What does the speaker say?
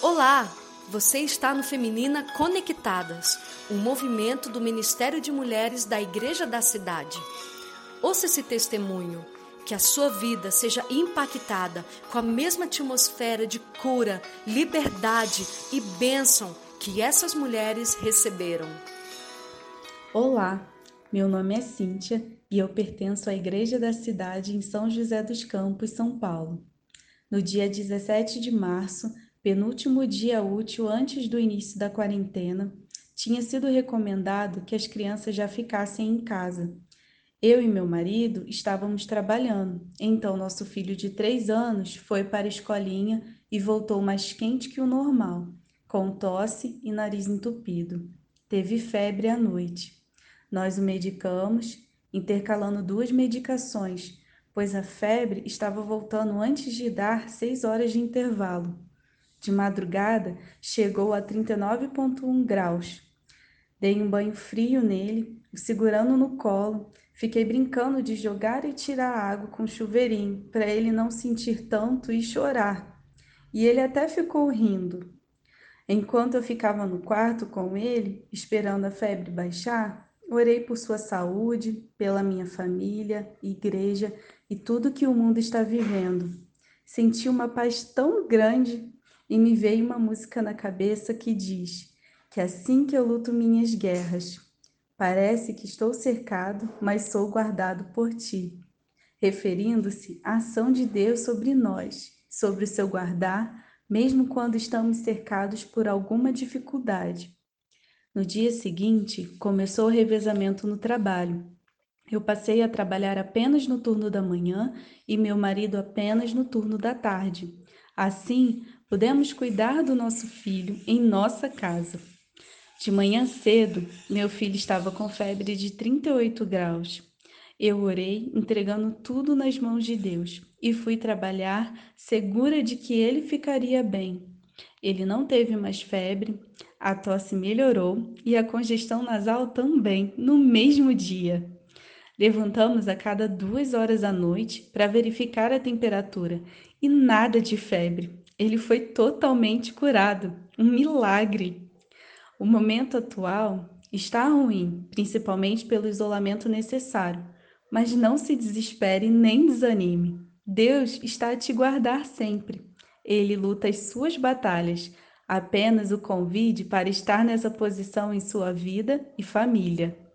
Olá! Você está no Feminina Conectadas, um movimento do Ministério de Mulheres da Igreja da Cidade. Ouça esse testemunho, que a sua vida seja impactada com a mesma atmosfera de cura, liberdade e bênção que essas mulheres receberam. Olá, meu nome é Cíntia e eu pertenço à Igreja da Cidade em São José dos Campos, São Paulo. No dia 17 de março, penúltimo dia útil antes do início da quarentena, tinha sido recomendado que as crianças já ficassem em casa. Eu e meu marido estávamos trabalhando, então nosso filho de três anos foi para a escolinha e voltou mais quente que o normal, com tosse e nariz entupido. Teve febre à noite. Nós o medicamos, intercalando duas medicações, pois a febre estava voltando antes de dar seis horas de intervalo. De madrugada, chegou a 39,1 graus. Dei um banho frio nele, segurando no colo. Fiquei brincando de jogar e tirar água com chuveirinho, para ele não sentir tanto e chorar. E ele até ficou rindo. Enquanto eu ficava no quarto com ele, esperando a febre baixar, orei por sua saúde, pela minha família, igreja e tudo que o mundo está vivendo. Senti uma paz tão grande e me veio uma música na cabeça que diz que assim que eu luto minhas guerras, parece que estou cercado, mas sou guardado por ti, referindo-se à ação de Deus sobre nós, sobre o seu guardar, mesmo quando estamos cercados por alguma dificuldade. No dia seguinte, começou o revezamento no trabalho. Eu passei a trabalhar apenas no turno da manhã e meu marido apenas no turno da tarde. Assim, Podemos cuidar do nosso filho em nossa casa. De manhã cedo, meu filho estava com febre de 38 graus. Eu orei, entregando tudo nas mãos de Deus, e fui trabalhar, segura de que ele ficaria bem. Ele não teve mais febre, a tosse melhorou e a congestão nasal também, no mesmo dia. Levantamos a cada duas horas à noite para verificar a temperatura e nada de febre ele foi totalmente curado. Um milagre. O momento atual está ruim, principalmente pelo isolamento necessário, mas não se desespere nem desanime. Deus está a te guardar sempre. Ele luta as suas batalhas. Apenas o convide para estar nessa posição em sua vida e família.